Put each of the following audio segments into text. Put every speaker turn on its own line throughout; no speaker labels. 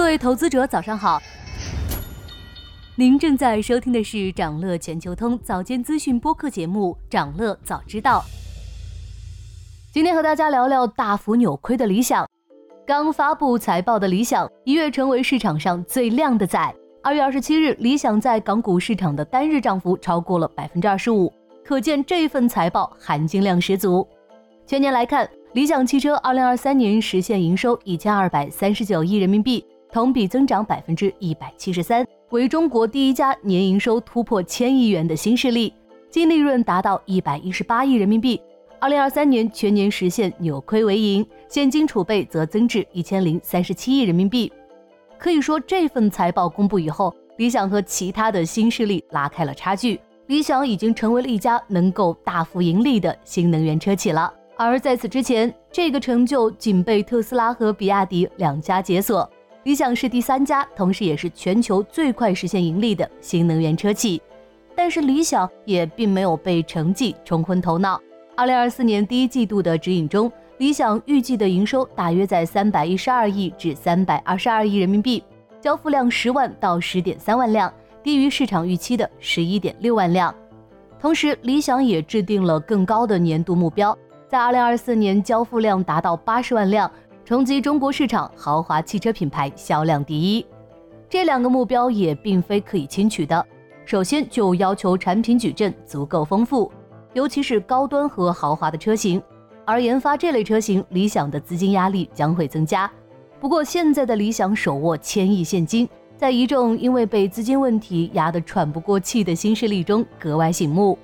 各位投资者，早上好。您正在收听的是长乐全球通早间资讯播客节目《长乐早知道》。今天和大家聊聊大幅扭亏的理想。刚发布财报的理想，一跃成为市场上最靓的仔。二月二十七日，理想在港股市场的单日涨幅超过了百分之二十五，可见这份财报含金量十足。全年来看，理想汽车二零二三年实现营收一千二百三十九亿人民币。同比增长百分之一百七十三，为中国第一家年营收突破千亿元的新势力，净利润达到一百一十八亿人民币。二零二三年全年实现扭亏为盈，现金储备则增至一千零三十七亿人民币。可以说，这份财报公布以后，理想和其他的新势力拉开了差距，理想已经成为了一家能够大幅盈利的新能源车企了。而在此之前，这个成就仅被特斯拉和比亚迪两家解锁。理想是第三家，同时也是全球最快实现盈利的新能源车企。但是理想也并没有被成绩冲昏头脑。二零二四年第一季度的指引中，理想预计的营收大约在三百一十二亿至三百二十二亿人民币，交付量十万到十点三万辆，低于市场预期的十一点六万辆。同时，理想也制定了更高的年度目标，在二零二四年交付量达到八十万辆。冲击中国市场豪华汽车品牌销量第一，这两个目标也并非可以轻取的。首先就要求产品矩阵足够丰富，尤其是高端和豪华的车型。而研发这类车型，理想的资金压力将会增加。不过现在的理想手握千亿现金，在一众因为被资金问题压得喘不过气的新势力中格外醒目。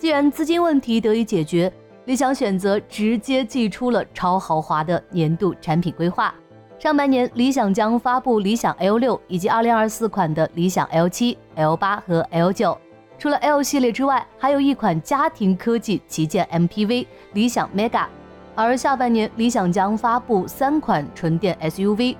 既然资金问题得以解决，理想选择直接寄出了超豪华的年度产品规划。上半年，理想将发布理想 L 六以及2024款的理想 L 七、L 八和 L 九。除了 L 系列之外，还有一款家庭科技旗舰 MPV 理想 Mega。而下半年，理想将发布三款纯电 SUV。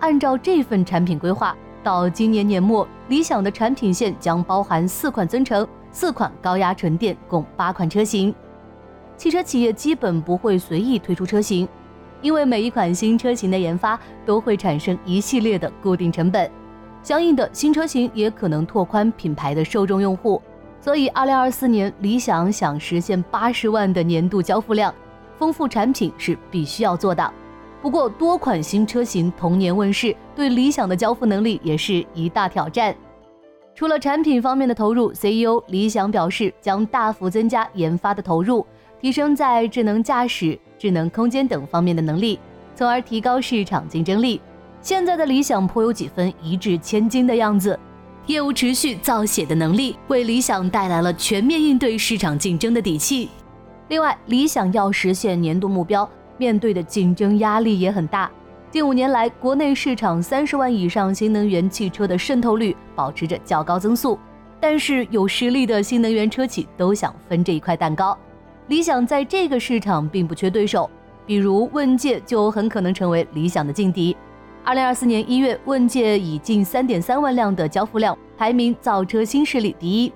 按照这份产品规划，到今年年末，理想的产品线将包含四款增程、四款高压纯电，共八款车型。汽车企业基本不会随意推出车型，因为每一款新车型的研发都会产生一系列的固定成本，相应的新车型也可能拓宽品牌的受众用户。所以，二零二四年理想想实现八十万的年度交付量，丰富产品是必须要做的。不过，多款新车型同年问世，对理想的交付能力也是一大挑战。除了产品方面的投入，CEO 理想表示将大幅增加研发的投入。提升在智能驾驶、智能空间等方面的能力，从而提高市场竞争力。现在的理想颇有几分一掷千金的样子，业务持续造血的能力为理想带来了全面应对市场竞争的底气。另外，理想要实现年度目标，面对的竞争压力也很大。近五年来，国内市场三十万以上新能源汽车的渗透率保持着较高增速，但是有实力的新能源车企都想分这一块蛋糕。理想在这个市场并不缺对手，比如问界就很可能成为理想的劲敌。二零二四年一月，问界以近三点三万辆的交付量排名造车新势力第一，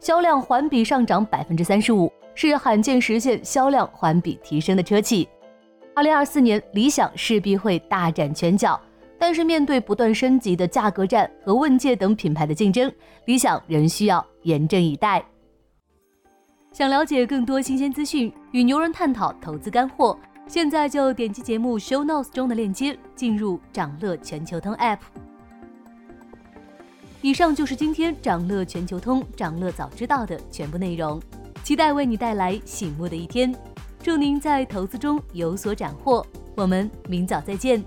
销量环比上涨百分之三十五，是罕见实现销量环比提升的车企。二零二四年，理想势必会大展拳脚，但是面对不断升级的价格战和问界等品牌的竞争，理想仍需要严阵以待。想了解更多新鲜资讯，与牛人探讨投资干货，现在就点击节目 show notes 中的链接，进入掌乐全球通 app。以上就是今天掌乐全球通掌乐早知道的全部内容，期待为你带来醒目的一天，祝您在投资中有所斩获，我们明早再见。